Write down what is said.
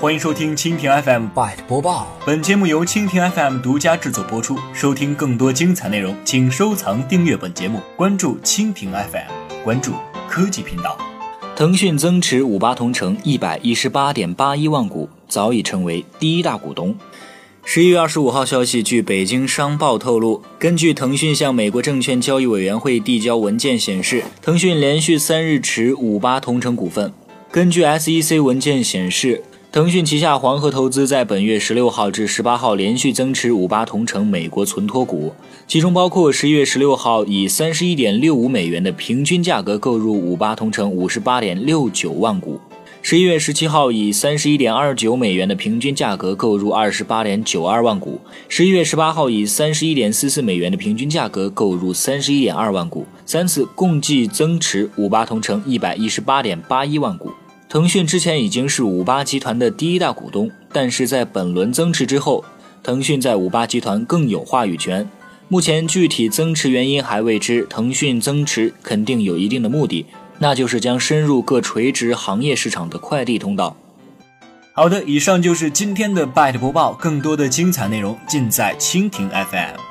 欢迎收听蜻蜓 FM Byte 播报。本节目由蜻蜓 FM 独家制作播出。收听更多精彩内容，请收藏订阅本节目，关注蜻蜓 FM，关注科技频道。腾讯增持五八同城一百一十八点八一万股，早已成为第一大股东。十一月二十五号消息，据北京商报透露，根据腾讯向美国证券交易委员会递交文件显示，腾讯连续三日持五八同城股份。根据 SEC 文件显示。腾讯旗下黄河投资在本月十六号至十八号连续增持五八同城美国存托股，其中包括十一月十六号以三十一点六五美元的平均价格购入五八同城五十八点六九万股，十一月十七号以三十一点二九美元的平均价格购入二十八点九二万股，十一月十八号以三十一点四四美元的平均价格购入三十一点二万股，三次共计增持五八同城一百一十八点八一万股。腾讯之前已经是五八集团的第一大股东，但是在本轮增持之后，腾讯在五八集团更有话语权。目前具体增持原因还未知，腾讯增持肯定有一定的目的，那就是将深入各垂直行业市场的快递通道。好的，以上就是今天的 Byte 播报，更多的精彩内容尽在蜻蜓 FM。